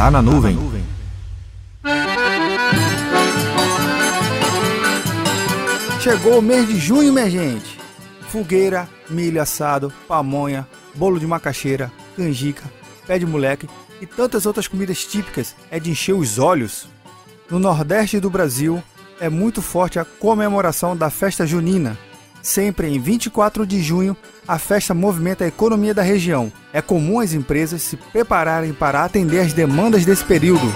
Tá na nuvem. Chegou o mês de junho, minha gente. Fogueira, milho assado, pamonha, bolo de macaxeira, canjica, pé de moleque e tantas outras comidas típicas é de encher os olhos. No Nordeste do Brasil é muito forte a comemoração da festa junina. Sempre em 24 de junho, a festa movimenta a economia da região. É comum as empresas se prepararem para atender as demandas desse período.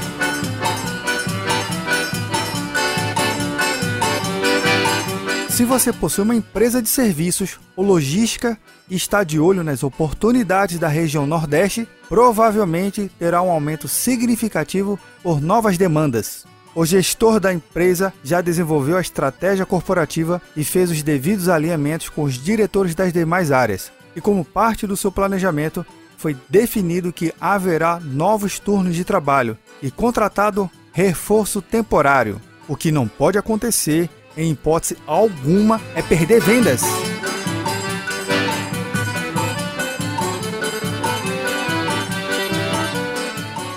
Se você possui uma empresa de serviços ou logística e está de olho nas oportunidades da região Nordeste, provavelmente terá um aumento significativo por novas demandas. O gestor da empresa já desenvolveu a estratégia corporativa e fez os devidos alinhamentos com os diretores das demais áreas. E como parte do seu planejamento, foi definido que haverá novos turnos de trabalho e contratado reforço temporário. O que não pode acontecer em hipótese alguma, é perder vendas.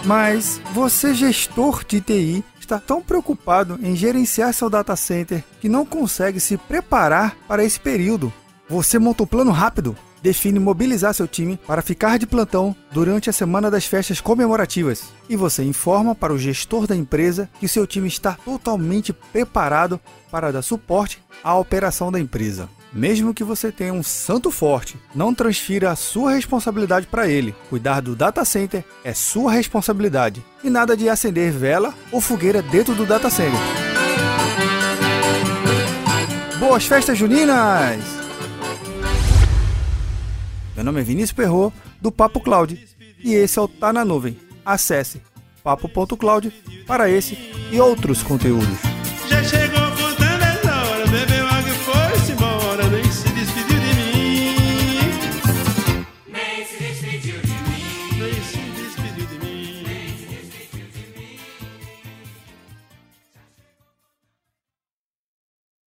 Mas você, gestor de TI, está tão preocupado em gerenciar seu data center que não consegue se preparar para esse período. Você monta um plano rápido, define mobilizar seu time para ficar de plantão durante a semana das festas comemorativas. E você informa para o gestor da empresa que seu time está totalmente preparado para dar suporte à operação da empresa. Mesmo que você tenha um santo forte, não transfira a sua responsabilidade para ele. Cuidar do data center é sua responsabilidade. E nada de acender vela ou fogueira dentro do data center. Boas festas juninas! Meu nome é Vinícius Perro do Papo Cloud, e esse é o Tá na Nuvem. Acesse papo.cloud para esse e outros conteúdos. Please.